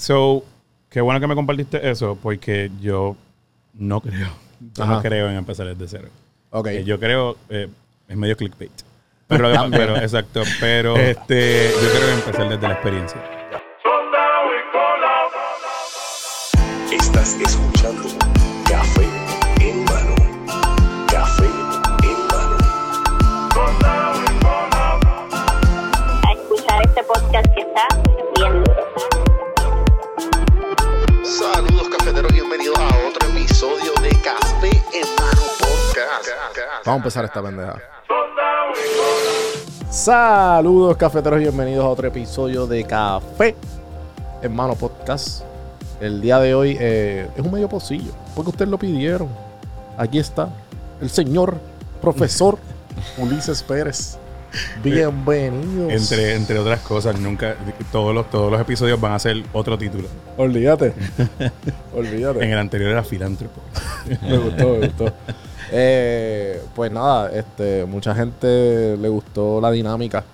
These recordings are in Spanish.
So, qué bueno que me compartiste eso, porque yo no creo, yo no creo en empezar desde cero. Ok. Eh, Yo creo, eh, es medio clickbait. Pero, pero exacto, pero este, yo creo en empezar desde la experiencia. Estás escuchando Vamos a empezar esta pendeja. Saludos cafeteros y bienvenidos a otro episodio de Café Hermano Podcast. El día de hoy eh, es un medio pocillo, porque ustedes lo pidieron. Aquí está el señor profesor Ulises Pérez. Bienvenidos. Entre, entre otras cosas, nunca, todos los, todos los episodios van a ser otro título. Olvídate. Olvídate. En el anterior era filántropo. me gustó, me gustó. Eh, pues nada, este, mucha gente le gustó la dinámica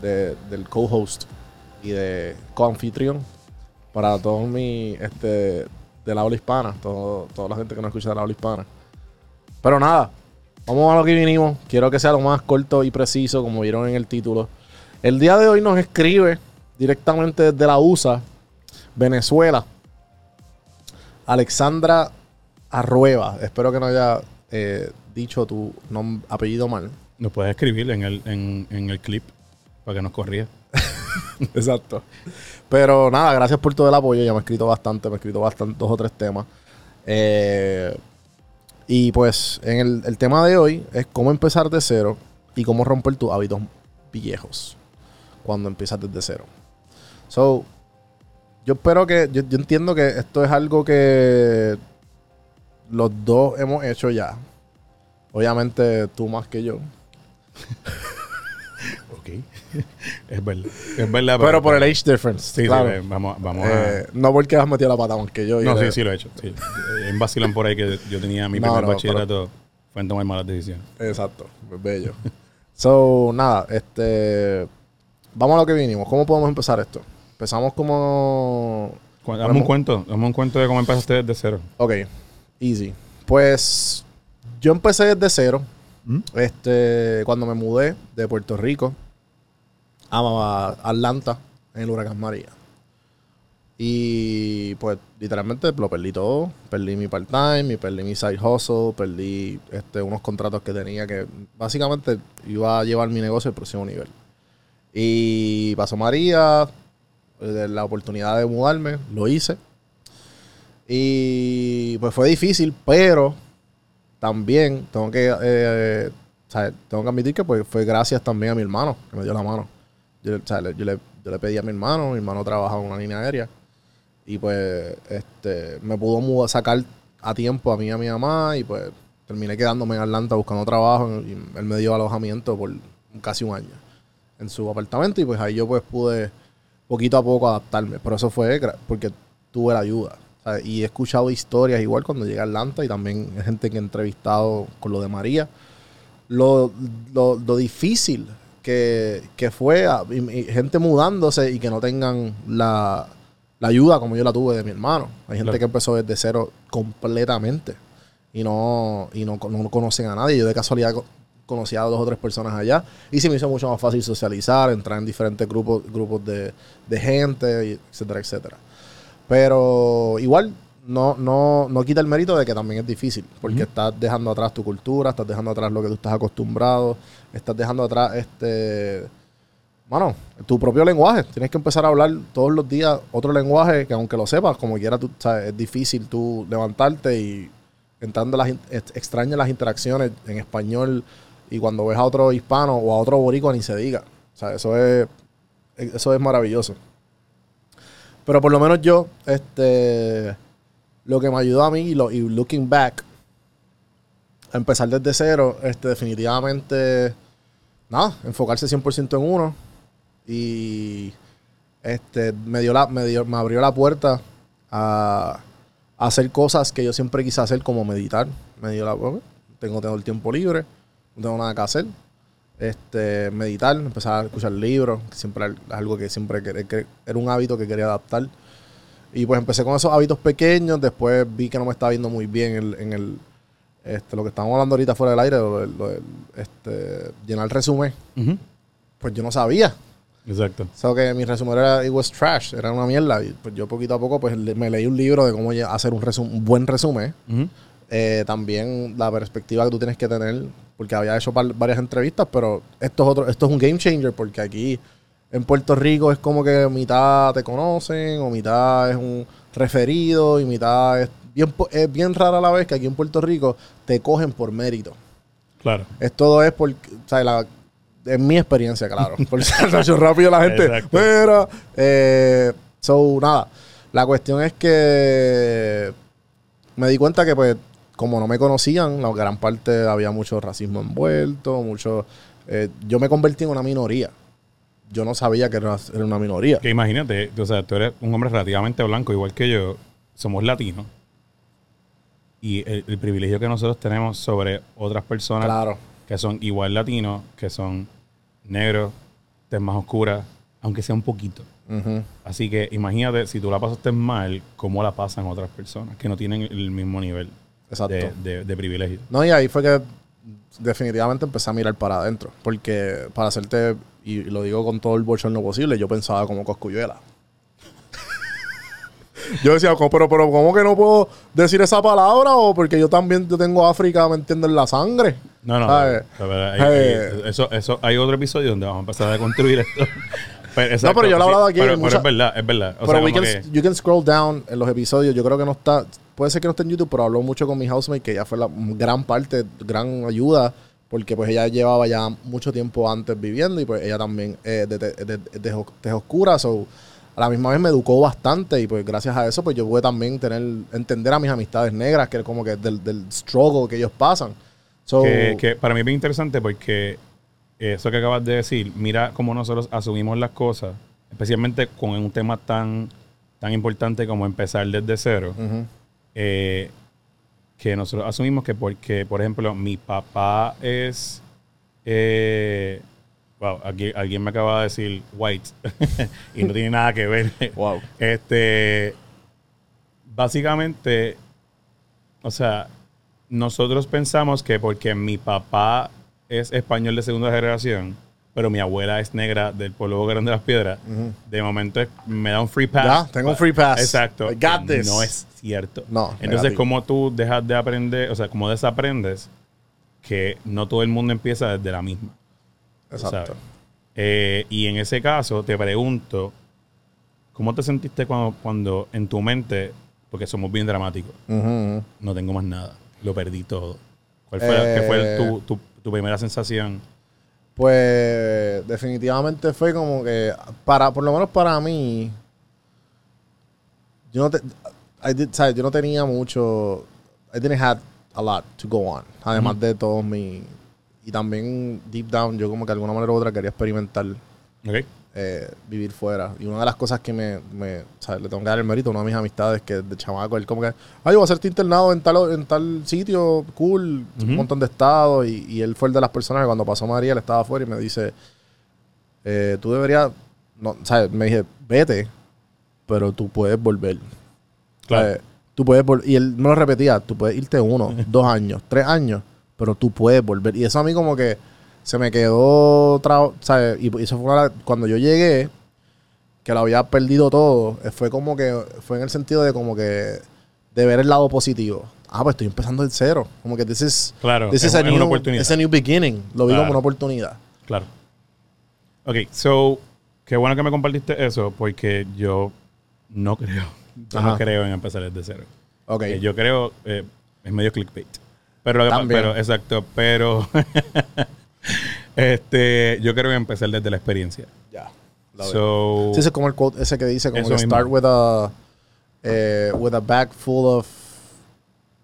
de- del co-host y de co-anfitrión para todos mi, este, de la hispana, todo, toda la gente que no escucha de la habla hispana. Pero nada, vamos a lo que vinimos. Quiero que sea lo más corto y preciso, como vieron en el título. El día de hoy nos escribe directamente desde la USA, Venezuela, Alexandra Arrueva. Espero que no haya eh, dicho tu apellido mal. Nos puedes escribir en el, en, en el clip para que nos corría. Exacto. Pero nada, gracias por todo el apoyo. Ya me he escrito bastante, me he escrito bastante, dos o tres temas. Eh, y pues, en el, el tema de hoy es cómo empezar de cero y cómo romper tus hábitos viejos cuando empiezas desde cero. So, yo espero que, yo, yo entiendo que esto es algo que los dos hemos hecho ya. Obviamente tú más que yo. Ok. es verdad. Es verdad. Pero por el age difference. Sí, claro. sí, vamos, vamos Eh, no porque has metido la pata más que yo. a. No, le- sí, sí lo he hecho. Sí. Eh, En vacilón por ahí que yo tenía mi No, primer no, bachillerato. Fue en tomar malas decisiones. Exacto, bello. so, nada, este. Vamos a lo que vinimos. ¿Cómo podemos empezar esto? Empezamos como. Dame un cuento. Dame un cuento de cómo empezaste desde cero. Ok, easy. Pues yo empecé desde cero. ¿Mm? Este, cuando me mudé de Puerto Rico a Atlanta en el huracán María. Y pues literalmente lo perdí todo. Perdí mi part-time, y perdí mi side hustle, perdí este, unos contratos que tenía que básicamente iba a llevar mi negocio al próximo nivel. Y pasó María, eh, la oportunidad de mudarme, lo hice. Y pues fue difícil, pero también tengo que, eh, tengo que admitir que pues, fue gracias también a mi hermano, que me dio la mano. Yo, yo le, yo le pedí a mi hermano, mi hermano trabaja en una línea aérea. Y pues este, me pudo sacar a tiempo a mí y a mi mamá. Y pues terminé quedándome en Atlanta buscando trabajo. Y él me dio alojamiento por casi un año en su apartamento. Y pues ahí yo pues pude poquito a poco adaptarme. Pero eso fue porque tuve la ayuda. Sea, Y he escuchado historias igual cuando llegué a Atlanta y también gente que he entrevistado con lo de María. Lo, lo, lo difícil que, que fue a- y- y gente mudándose y que no tengan la, la ayuda como yo la tuve de mi hermano. Hay gente Claro. que empezó desde cero completamente y no, y no, no conocen a nadie. Yo de casualidad co- conocí a dos o tres personas allá y se me hizo mucho más fácil socializar, entrar en diferentes grupos, grupos de, de gente, etcétera, etcétera. Pero igual no, no, no quita el mérito de que también es difícil, porque estás dejando atrás tu cultura, estás dejando atrás lo que tú estás acostumbrado, estás dejando atrás este bueno, tu propio lenguaje. Tienes que empezar a hablar todos los días otro lenguaje que aunque lo sepas, como quiera, tú, sabes, es difícil tú levantarte y entrando las extrañas las interacciones en español y cuando ves a otro hispano o a otro boricua ni se diga. O sea, eso es, eso es maravilloso. Pero por lo menos yo, este, lo que me ayudó a mí y, lo, y looking back, a empezar desde cero, este, definitivamente, nada, enfocarse 100% en uno y este, me, dio la, me, dio- me abrió la puerta a, a hacer cosas que yo siempre quise hacer, como meditar. Me dio la tengo, tengo el tiempo libre, no tengo nada que hacer. Este, meditar, empezar a escuchar libros, que siempre es algo que siempre que era un hábito que quería adaptar. Y pues empecé con esos hábitos pequeños, después vi que no me estaba viendo muy bien el- en el, este, lo que estábamos hablando ahorita fuera del aire, lo lo este, llenar el resumen. Ujú. Pues yo no sabía. Exacto. O sea, que mi resumen era, it was trash, era una mierda. Y pues yo poquito a poco pues le- me leí un libro de cómo hacer un, resum- un buen resumen. Ujú. Eh, también la perspectiva que tú tienes que tener, porque había hecho varias entrevistas, pero esto es otro, esto es un game changer, porque aquí en Puerto Rico es como que mitad te conocen, o mitad es un referido, y mitad es bien, es bien rara la vez que aquí en Puerto Rico te cogen por mérito. Claro. Es todo es por, o sea, la- en mi experiencia, claro. Por ser rápido la gente. Pero, eh, so, nada. La cuestión es que me di cuenta que, pues, como no me conocían, la gran parte había mucho racismo envuelto, mucho. eh, yo me convertí en una minoría. Yo no sabía que era, una minoría. Que imagínate, o sea, tú eres un hombre relativamente blanco, igual que yo, somos latinos. Y el, el privilegio que nosotros tenemos sobre otras personas Claro. que son igual latinos, que son negros, tez más oscura, aunque sea un poquito. Así que imagínate, si tú la pasaste mal, cómo la pasan otras personas que no tienen el mismo nivel. De, de- de privilegio. No, y ahí fue que definitivamente empecé a mirar para adentro. Porque para hacerte, y lo digo con todo el bochorno posible, yo pensaba como coscuyuela. yo decía, "Co- pero, pero, ¿cómo que no puedo decir esa palabra? O porque yo también yo tengo África, ¿me entiendes? En la sangre. No, no, la verdad, hay- Eh. hay- eso, eso, hay otro episodio donde vamos a empezar a construir esto. Pero, exacto, pero yo lo he hablado aquí Pero, en pero mucha- es verdad, es verdad. O pero sea, we can- que- you can scroll down en los episodios. Yo creo que no está. Puede ser que no esté en YouTube, pero habló mucho con mi housemate, que ella fue la gran parte, gran ayuda, porque pues ella llevaba ya mucho tiempo antes viviendo y pues ella también eh, de, de, de, de jo- tez oscura. So, a la misma vez me educó bastante y pues gracias a eso pues yo pude también tener entender a mis amistades negras, que es como que del, del struggle que ellos pasan. So, que, que para mí es bien interesante porque eso que acabas de decir, mira cómo nosotros asumimos las cosas, especialmente con un tema tan, tan importante como empezar desde cero, ujú, eh, que nosotros asumimos que porque, por ejemplo, mi papá es... eh, wow, aquí alguien me acaba de decir white y no tiene nada que ver. Wow. Este, básicamente, o sea, nosotros pensamos que porque mi papá es español de segunda generación, pero mi abuela es negra del pueblo grande de las piedras, de momento me da un free pass. Ya, tengo un free pass. Exacto. I got this. No es cierto. No, Entonces, como tú dejas de aprender, o sea, como desaprendes que no todo el mundo empieza desde la misma. Exacto. Eh, y en ese caso, te pregunto, ¿cómo te sentiste cuando, cuando en tu mente, porque somos bien dramáticos, no tengo más nada, lo perdí todo? ¿Cuál fue, qué fue Eh, tu, tu- tu primera sensación? Pues definitivamente fue como que para, por lo menos para mí, yo no te, did- ¿sabes? yo no tenía mucho, I didn't have a lot to go on, además de todos mis, y también deep down yo como que de alguna manera u otra quería experimentar ¿Ok? Eh, vivir fuera. Y una de las cosas que me, me ¿sabes? le tengo que dar el mérito a una de mis amistades que de chamaco, él como que, ay, voy a hacerte internado en tal, en tal sitio, cool, un montón de estados. Y, y él fue el de las personas que cuando pasó María, él estaba afuera y me dice, eh, tú deberías, no, ¿sabes? Me dije, vete, pero tú puedes volver. Claro. ¿Sabes? Tú puedes Y él me lo repetía, tú puedes irte uno, dos años, tres años, pero tú puedes volver. Y eso a mí como que se me quedó, ¿sabes? Y eso fue una- cuando yo llegué, que lo había perdido todo, eh, fue como que, fue en el sentido de como que, de ver el lado positivo. Ah, pues estoy empezando de cero. Como que this is, Claro, this es is a es una new- oportunidad. it's a new beginning. Lo vi Claro. como una oportunidad. Claro. Ok, so, qué bueno que me compartiste eso, porque yo no creo, yo no creo en empezar desde cero. Ok. Eh, yo creo, eh, es medio clickbait. Pero, lo que pero exacto, pero este, yo creo en empezar desde la experiencia. Ya. It. So, Sí, ese es como el quote ese que dice como que start with a eh, with a bag full of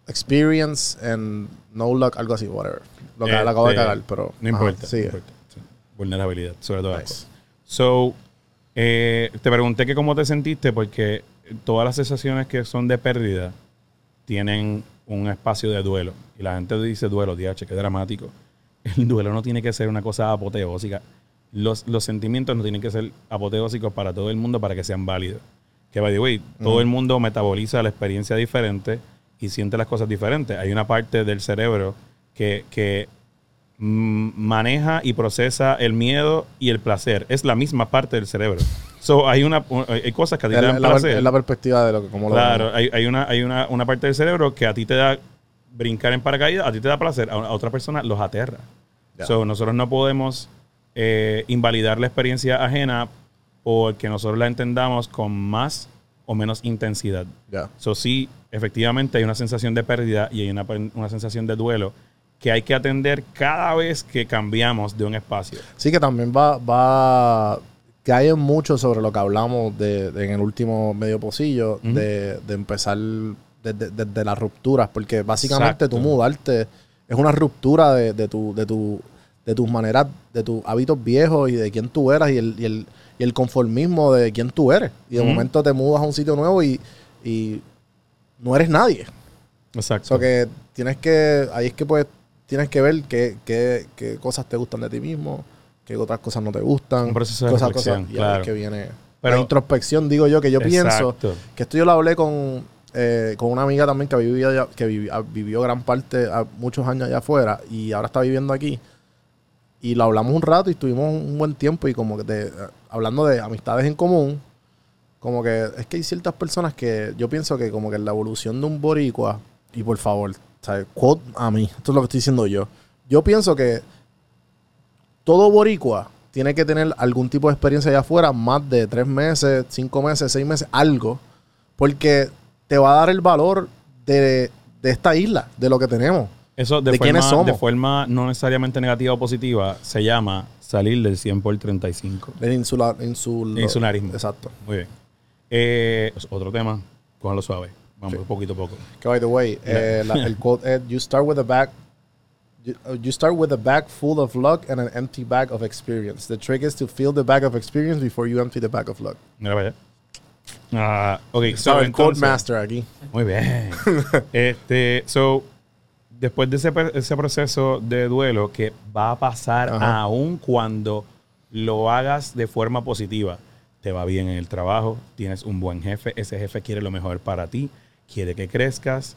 experience and no luck, algo así, whatever. Lo que este, la acabo de cagar, pero no ajá, importa. sigue. no importa. Sí. Vulnerabilidad, sobre todo. Nice. So, eh, te pregunté que cómo te sentiste porque todas las sensaciones que son de pérdida tienen un espacio de duelo. Y la gente dice duelo, DH, qué dramático. El duelo no tiene que ser una cosa apoteósica. Los, los sentimientos no tienen que ser apoteósicos para todo el mundo para que sean válidos. Que, by the way, todo el mundo metaboliza la experiencia diferente y siente las cosas diferentes. Hay una parte del cerebro que, que maneja y procesa el miedo y el placer. Es la misma parte del cerebro. So, hay, una, hay cosas que a ti Es te dan la- placer. es la perspectiva de lo que como Claro, hay, hay una, hay una, una parte del cerebro que a ti te da brincar en paracaídas, a ti te da placer, a, otra persona los aterra. Ya. So, nosotros no podemos eh, invalidar la experiencia ajena porque nosotros la entendamos con más o menos intensidad. Ya. So, sí, efectivamente hay una sensación de pérdida y hay una, una sensación de duelo que hay que atender cada vez que cambiamos de un espacio. Sí, que también va, va, cae mucho sobre lo que hablamos de, de en el último medio pocillo, de, de empezar desde desde las rupturas, porque básicamente Exacto. tú mudarte es una ruptura de, de tu, de tu, de tus maneras, de tus hábitos viejos y de quién tú eras y el, y el, y el conformismo de quién tú eres. Y de momento te mudas a un sitio nuevo y, y no eres nadie. Exacto. So que tienes que, ahí es que pues tienes que ver qué, qué, qué cosas te gustan de ti mismo, qué otras cosas no te gustan. Un proceso de cosas, y ahí claro. es que viene Pero- la introspección, digo yo, que yo pienso, que esto yo lo hablé con, eh, con una amiga también que vivía que ah, vivió gran parte, ah, muchos años allá afuera y ahora está viviendo aquí. Y lo hablamos un rato y estuvimos un buen tiempo y como que eh, hablando de amistades en común, como que es que hay ciertas personas que yo pienso que como que la evolución de un boricua, y por favor, ¿sabes? quote a mí, esto es lo que estoy diciendo yo. Yo pienso que todo boricua tiene que tener algún tipo de experiencia allá afuera, más de tres meses, cinco meses, seis meses, algo, porque te va a dar el valor de, de esta isla, de lo que tenemos. Eso de, ¿De quiénes forma, somos? de forma no necesariamente negativa o positiva se llama salir del 100 por 35. El insular, insul- Insularismo. Exacto. Muy bien. Eh, otro tema, cójalo suave. Vamos poquito a poco. Que by the way, eh, la- el quote es, you start with a bag, you, uh, you start with a bag full of luck and an empty bag of experience. The trick is to fill the bag of experience before you empty the bag of luck. Mira para Ah, ok, so, el quote entonces- master aquí. Muy bien. este, so, después de ese, proceso de duelo que va a pasar Ajá. aún cuando lo hagas de forma positiva, te va bien en el trabajo, tienes un buen jefe, ese jefe quiere lo mejor para ti, quiere que crezcas,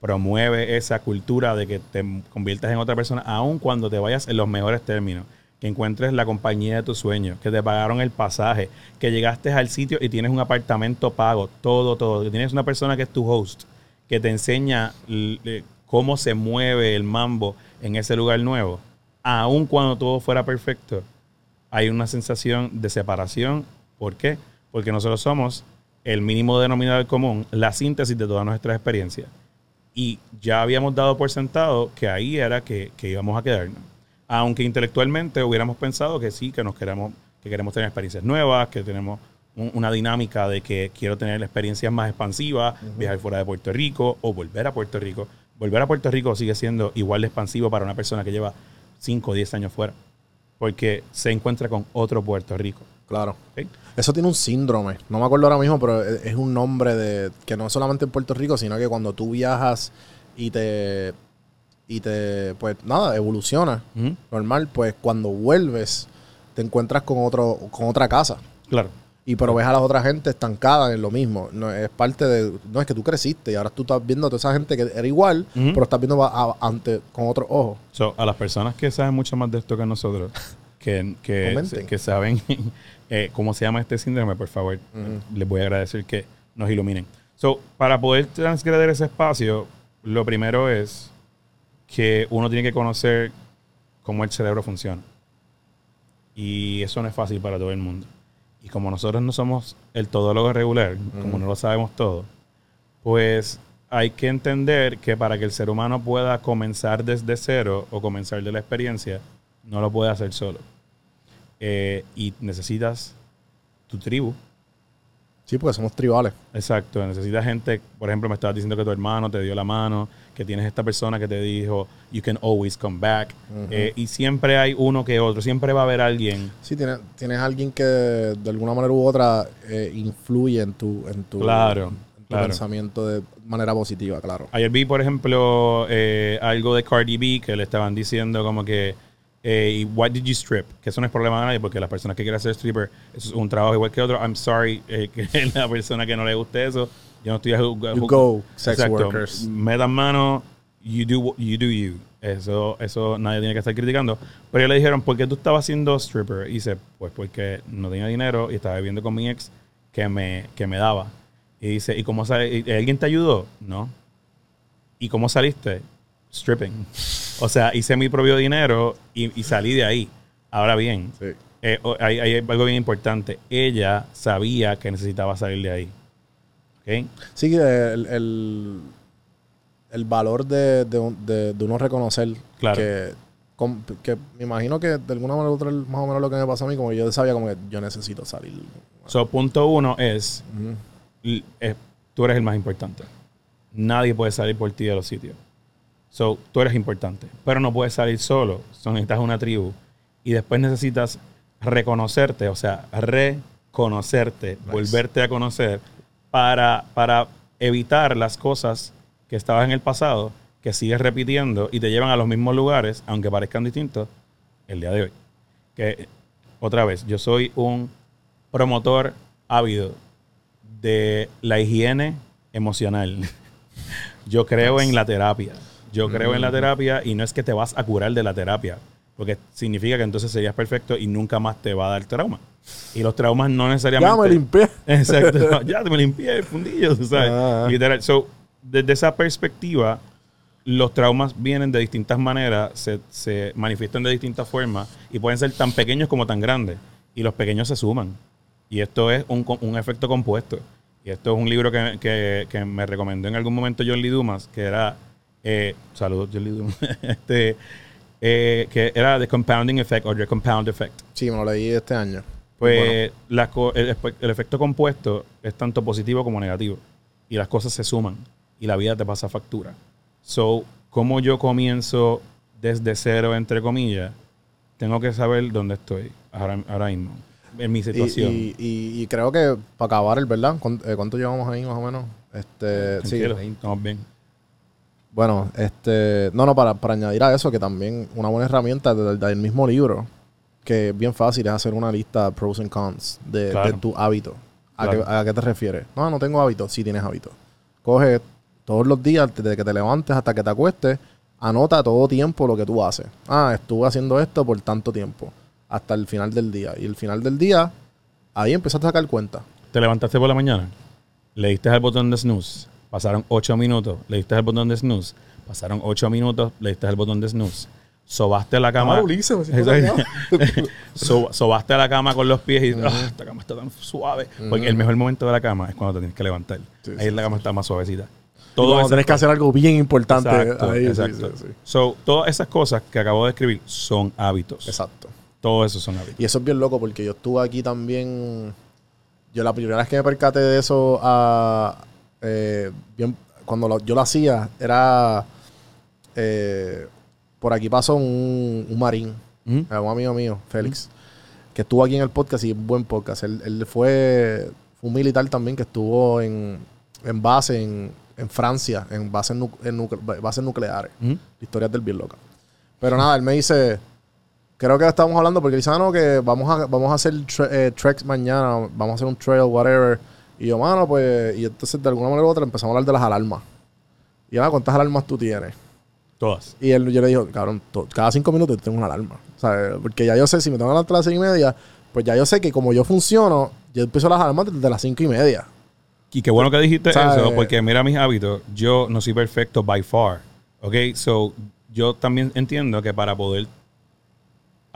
promueve esa cultura de que te conviertas en otra persona, aun cuando te vayas en los mejores términos, que encuentres la compañía de tus sueños, que te pagaron el pasaje, que llegaste al sitio y tienes un apartamento pago, todo, todo, que tienes una persona que es tu host, que te enseña eh, cómo se mueve el mambo en ese lugar nuevo, aun cuando todo fuera perfecto, hay una sensación de separación. ¿Por qué? Porque nosotros somos el mínimo denominador común, la síntesis de todas nuestras experiencias. Y ya habíamos dado por sentado que ahí era que, que íbamos a quedarnos. Aunque intelectualmente hubiéramos pensado que sí, que nos queremos, que queremos tener experiencias nuevas, que tenemos un- una dinámica de que quiero tener experiencias más expansivas, viajar fuera de Puerto Rico o volver a Puerto Rico. Volver a Puerto Rico sigue siendo igual de expansivo para una persona que lleva 5 o 10 años fuera, porque se encuentra con otro Puerto Rico. Claro. Eso tiene un síndrome. No me acuerdo ahora mismo, pero es es un nombre de que no es solamente en Puerto Rico, sino que cuando tú viajas y te y te pues nada, evoluciona normal, pues cuando vuelves te encuentras con otro con otra casa. Claro. Y pero ves a la otra gente estancada en lo mismo. No, es parte de. No es que tú creciste y ahora tú estás viendo a toda esa gente que era igual, pero estás viendo a- a- ante, con otros ojos. So, a las personas que saben mucho más de esto que nosotros, que, que saben eh, cómo se llama este síndrome, por favor, les voy a agradecer que nos iluminen. So, para poder transgredir ese espacio, lo primero es que uno tiene que conocer cómo el cerebro funciona. Y eso no es fácil para todo el mundo. Y como nosotros no somos el todólogo regular, como no lo sabemos todo, pues hay que entender que para que el ser humano pueda comenzar desde cero o comenzar de la experiencia, no lo puede hacer solo. Eh, y necesitas tu tribu. Sí, porque somos tribales. Exacto, necesitas gente, por ejemplo, me estabas diciendo que tu hermano te dio la mano, que tienes esta persona que te dijo, you can always come back. Eh, y siempre hay uno que otro, siempre va a haber alguien. Sí, tienes, tienes alguien que de alguna manera u otra eh, influye en tu, en tu, Claro, en tu claro. pensamiento de manera positiva, claro. Ayer vi, por ejemplo, eh, algo de Cardi B que le estaban diciendo como que eh, why did you strip? Que eso no es problema de nadie porque las personas que quieren ser stripper, eso es un trabajo igual que otro. I'm sorry que la persona que no le guste eso, yo no estoy a juzgar. You go, sex workers. Metan mano, you do, what- you do you. Eso, eso nadie tiene que estar criticando. Pero ellos le dijeron, ¿por qué tú estabas siendo stripper? Y dice, pues porque no tenía dinero y estaba viviendo con mi ex que me, que me daba. Y dice, ¿y cómo sale? ¿Y ¿Alguien te ayudó? No. ¿Y cómo saliste? Stripping. O sea, hice mi propio dinero y, y salí de ahí. Ahora bien, Sí. eh, hay algo bien importante. Ella sabía que necesitaba salir de ahí. Sí, el, el, el valor de, de, de- de uno reconocer Claro. que, que me imagino que de alguna manera u otra es más o menos lo que me pasó a mí, como yo sabía como que yo necesito salir. So, punto uno es, tú eres el más importante. Nadie puede salir por ti de los sitios. So, tú eres importante, pero no puedes salir solo. So, necesitas una tribu. Y después necesitas reconocerte, o sea, reconocerte, volverte a conocer para, para evitar las cosas que estabas en el pasado, que sigues repitiendo y te llevan a los mismos lugares, aunque parezcan distintos, el día de hoy. Que, otra vez, yo soy un promotor ávido de la higiene emocional. Yo creo en la terapia. Yo creo en la terapia y no es que te vas a curar de la terapia, porque significa que entonces serías perfecto y nunca más te va a dar trauma. Y los traumas no necesariamente... Ya me limpié. Exacto. ya te me limpié el fundillo, sabes. Ah. Literal. So, desde esa perspectiva, los traumas vienen de distintas maneras, se, se manifiestan de distintas formas y pueden ser tan pequeños como tan grandes. Y los pequeños se suman. Y esto es un, un efecto compuesto. Y esto es un libro que, que- que me recomendó en algún momento John Lee Dumas, que era. Eh, saludos, John Lee Dumas. este, eh, que era The Compounding Effect o The Compound Effect. Sí, me lo leí este año. Pues las co- el, el efecto compuesto es tanto positivo como negativo. Y las cosas se suman. Y la vida te pasa factura. So, como yo comienzo desde cero, entre comillas, tengo que saber dónde estoy ahora, ahora mismo. En mi situación. y, y- y creo que para acabar el verdad, ¿cuánto, eh, cuánto llevamos ahí más o menos? Este, sí, estamos bien. Bueno, este, no, no, para, para añadir a eso, que también una buena herramienta del, del mismo libro, que es bien fácil, es hacer una lista pros and cons de, Claro. de tu hábito. ¿A, Claro. ¿A qué te refieres? No, no tengo hábito. Sí tienes hábito. Coge todos los días, desde que te levantes hasta que te acuestes, anota todo tiempo lo que tú haces. Ah, estuve haciendo esto por tanto tiempo, hasta el final del día. Y el final del día, ahí empezaste a sacar cuenta. Te levantaste por la mañana, le diste al botón de snooze, pasaron 8 minutos, le diste al botón de snooze, pasaron 8 minutos, le diste al botón de snooze. Sobaste la cama. Ah, Ulises. So- sobaste la cama con los pies y "Ah, esta cama está tan suave. Porque el mejor momento de la cama es cuando te tienes que levantar. Sí, Ahí sí, la cama está más suavecita. Todo tenés que hacer algo bien importante. Exacto, ahí, exacto. So, todas esas cosas que acabo de escribir son hábitos. Exacto. Todo eso son hábitos. Y eso es bien loco porque yo estuve aquí también. Yo la primera vez que me percaté de eso, ah, eh, bien, cuando lo- yo lo hacía, era. eh, por aquí pasó un, un marín, eh, un amigo mío, Félix, que estuvo aquí en el podcast y un buen podcast. Él, él fue, fue un militar también que estuvo en, en base en, en Francia, en bases, nu- en bases nucleares. Ujú. Historias del bien loca. Pero nada, él me dice, creo que estábamos hablando porque dice, ah, no, que vamos a, vamos a hacer tre- eh, treks mañana, vamos a hacer un trail, whatever. Y yo, mano, pues, y entonces de alguna manera u otra empezamos a hablar de las alarmas. Y yo, "Ah, ¿cuántas alarmas tú tienes? Todas. Y él, yo le digo, cabrón, cada cinco minutos yo tengo una alarma. O sea, porque ya yo sé, si me tengo a las seis y media, pues ya yo sé que como yo funciono, yo empiezo las alarmas desde las cinco y media. Y qué bueno que dijiste ¿Sabes? eso, porque mira mis hábitos. Yo no soy perfecto by far. ¿Ok? So, yo también entiendo que para poder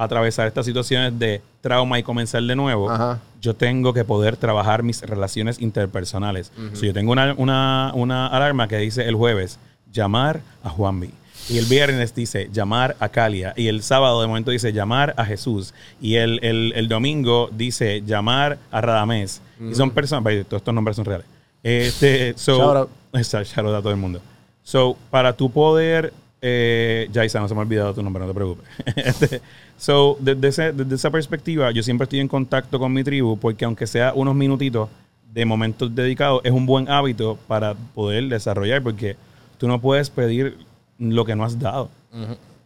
atravesar estas situaciones de trauma y comenzar de nuevo, Ajá. yo tengo que poder trabajar mis relaciones interpersonales. So, yo tengo una, una, una alarma que dice el jueves, llamar a Juanvi. Y el viernes dice llamar a Calia. Y el sábado de momento dice llamar a Jesús. Y el, el- el domingo dice llamar a Radamés. Y son personas, todos estos nombres son reales. Este, so, Shout out. Shout out a todo el mundo. So, para tu poder, eh, Jaisa, no se me ha olvidado tu nombre, no te preocupes. Este, so, desde, ese- desde esa perspectiva, yo siempre estoy en contacto con mi tribu, porque aunque sea unos minutitos de momentos dedicados, es un buen hábito para poder desarrollar, porque tú no puedes pedir lo que no has dado.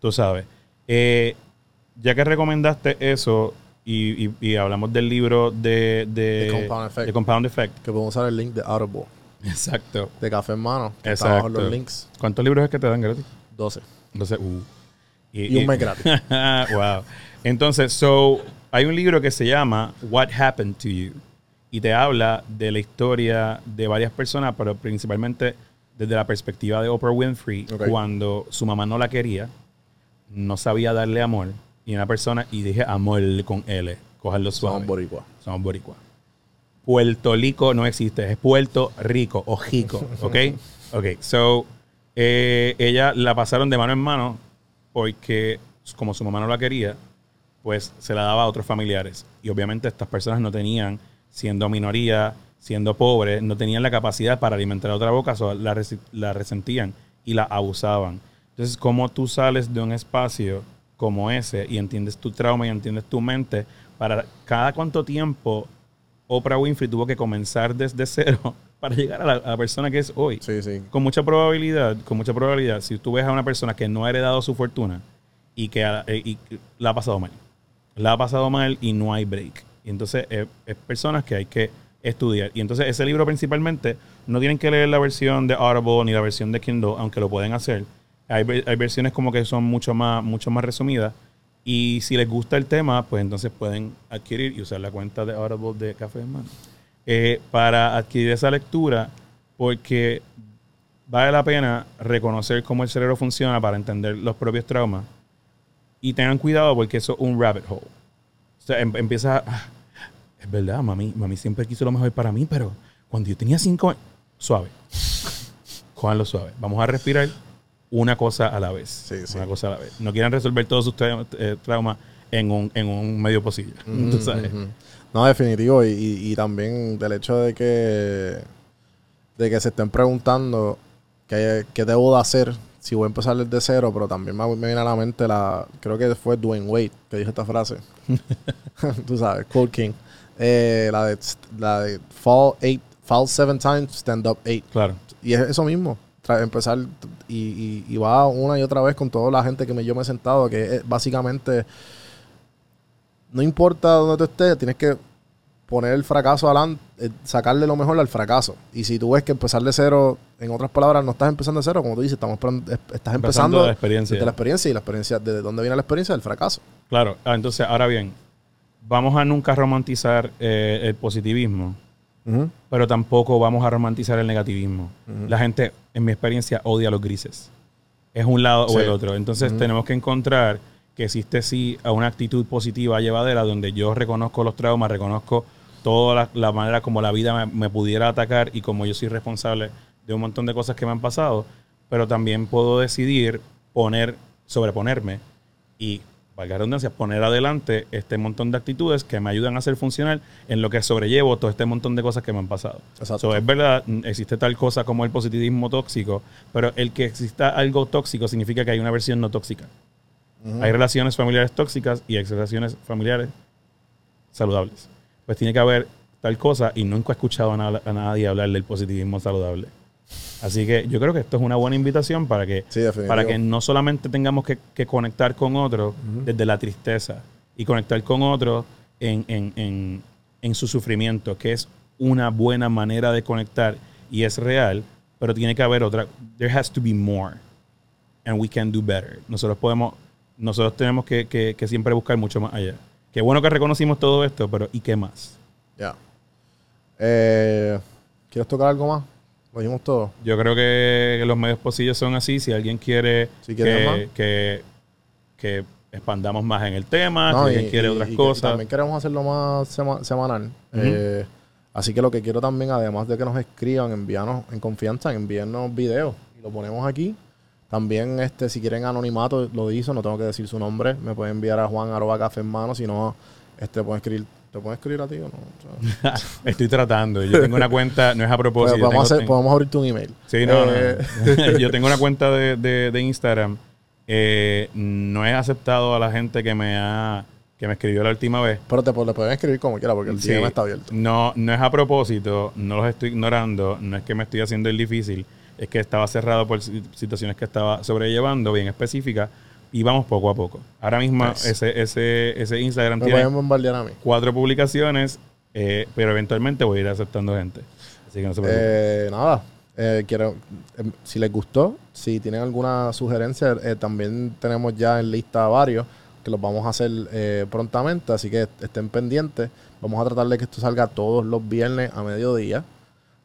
Tú sabes. Eh, ya que recomendaste eso y, y- y hablamos del libro de, de, Compound Effect. de Compound Effect. Que podemos usar el link de Audible. Exacto. De Café en Mano. Exacto. los links. ¿Cuántos libros es que te dan gratis? 12. Entonces, uh. Y un mes gratis. wow. Entonces, so, hay un libro que se llama What Happened to You. Y te habla de la historia de varias personas, pero principalmente desde la perspectiva de Oprah Winfrey, cuando su mamá no la quería, no sabía darle amor. Y una persona, y dije amor con L, cogerlo suave. Somos boricua. Somos boricua. Puerto Rico no existe, es Puerto Rico o Jico, ¿ok? Ok, so, eh, ella la pasaron de mano en mano porque como su mamá no la quería, pues se la daba a otros familiares. Y obviamente estas personas no tenían, siendo minoría, siendo pobres, no tenían la capacidad para alimentar a otra boca, so la, la resentían y la abusaban. Entonces, ¿cómo tú sales de un espacio como ese y entiendes tu trauma y entiendes tu mente para cada cuánto tiempo Oprah Winfrey tuvo que comenzar desde cero para llegar a la, a la persona que es hoy? Sí, sí. Con mucha probabilidad, con mucha probabilidad, si tú ves a una persona que no ha heredado su fortuna y que ha- eh, y la ha pasado mal, la ha pasado mal y no hay break. Y entonces eh, es personas que hay que estudiar. Y entonces ese libro principalmente no tienen que leer la versión de Audible ni la versión de Kindle, aunque lo pueden hacer. Hay, hay versiones como que son mucho más, mucho más resumidas. Y si les gusta el tema, pues entonces pueden adquirir y usar la cuenta de Audible de Café en Mano eh, para adquirir esa lectura, porque vale la pena reconocer cómo el cerebro funciona para entender los propios traumas. Y tengan cuidado porque eso es un rabbit hole. O sea, em- empieza a, "Ah, es verdad, mami, mami siempre quiso lo mejor para mí, pero cuando yo tenía cinco años, suave. Cójanlo suave. Vamos a respirar una cosa a la vez. Sí, sí. Una cosa a la vez. No quieran resolver todos sus tra- eh, traumas en un, en un medio posible. Tú sabes. No, definitivo. Y, y- y también del hecho de que de que se estén preguntando qué, qué debo de hacer si voy a empezar desde cero, pero también me, me viene a la mente la, creo que fue Dwayne Wade que dijo esta frase. Tú sabes, Cold King. Eh, la de, la de fall eight, fall seven times, stand up eight. Claro. Y es eso mismo. tra- empezar y, y- y va una y otra vez con toda la gente que me, yo me he sentado, que es básicamente no importa dónde tú estés, tienes que poner el fracaso adelante, eh, sacarle lo mejor al fracaso. Y si tú ves que empezar de cero, en otras palabras, no estás empezando de cero, como tú dices, estamos estás Empezando empezando de la experiencia. desde la experiencia y la experiencia, ¿de dónde viene la experiencia? Del fracaso. Claro, ah, entonces ahora bien, vamos a nunca romantizar eh, el positivismo, pero tampoco vamos a romantizar el negativismo. La gente, en mi experiencia, odia los grises. Es un lado Sí. o el otro. Entonces tenemos que encontrar que existe sí a una actitud positiva, llevadera, donde yo reconozco los traumas, reconozco toda la, la manera como la vida me, me pudiera atacar y como yo soy responsable de un montón de cosas que me han pasado, pero también puedo decidir poner, sobreponerme y, valga la redundancia, poner adelante este montón de actitudes que me ayudan a ser funcional en lo que sobrellevo todo este montón de cosas que me han pasado. Exacto. So, es verdad, existe tal cosa como el positivismo tóxico, pero el que exista algo tóxico significa que hay una versión no tóxica. Hay relaciones familiares tóxicas y hay relaciones familiares saludables. Pues tiene que haber tal cosa y nunca he escuchado a, na- a nadie hablar del positivismo saludable. Así que yo creo que esto es una buena invitación para que, Sí, para que no solamente tengamos que, que conectar con otros desde la tristeza y conectar con otros en, en- en- en su sufrimiento, que es una buena manera de conectar y es real, pero tiene que haber otra. There has to be more. And we can do better. Nosotros podemos, nosotros tenemos que, que- que siempre buscar mucho más allá. Qué bueno que reconocimos todo esto, pero ¿y qué más? Ya. Eh, ¿Quieres tocar algo más? Lo dijimos todo. Yo creo que los medios posibles son así. Si alguien quiere que, que, que expandamos más en el tema, No, si y- alguien quiere y- otras y cosas. también queremos hacerlo más sema- semanal. Eh, así que lo que quiero también, además de que nos escriban, envíanos en confianza, envíennos videos y lo ponemos aquí. También, este, si quieren anonimato, lo hizo, no tengo que decir su nombre. Me pueden enviar a Juan arroba café en mano, si no, este, pueden escribir, ¿te pueden escribir a ti o no? O sea, Estoy tratando. Yo tengo una cuenta, no es a pues, propósito. podemos, hacer- abrirte un email. Sí, no, Eh, no. Yo tengo una cuenta de, de- de Instagram. Eh, no he aceptado a la gente que me ha que me escribió la última vez. Pero te le pueden escribir como quiera, porque el Sí. Está abierto. No, no es a propósito, no los estoy ignorando, no es que me estoy haciendo el difícil, es que estaba cerrado por si- situaciones que estaba sobrellevando bien específicas y vamos poco a poco. Ahora mismo Nice. ese, ese, ese Instagram Me tiene a mí. cuatro publicaciones, eh, pero eventualmente voy a ir aceptando gente. Así que no se preocupen. Eh, nada, eh, quiero, em, si les gustó, si tienen alguna sugerencia, eh, también tenemos ya en lista varios que los vamos a hacer eh, prontamente, así que estén pendientes. Vamos a tratar de que esto salga todos los viernes a mediodía,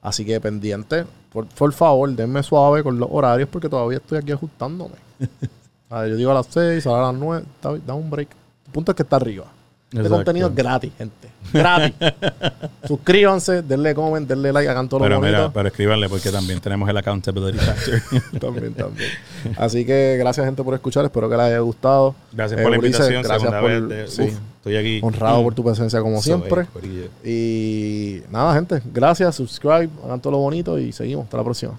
así que pendientes. Por, por favor, denme suave con los horarios porque todavía estoy aquí ajustándome. Ah, yo digo a las 6, a las 9, está- da un break. El punto es que está arriba. Este contenido es gratis, gente. Gratis. Suscríbanse, denle comment, denle like, hagan todo lo pero bonito. mira, pero escríbanle porque también tenemos el accountability factor. también, también. Así que gracias, gente, por escuchar. Espero que les haya gustado. Gracias Eh, por la Ulises, invitación, Gracias por. de- uf, uf, estoy aquí. honrado Mm. por tu presencia, como siempre. es. Y nada, gente. Gracias. Subscribe. Hagan todo lo bonito y seguimos. Hasta la próxima.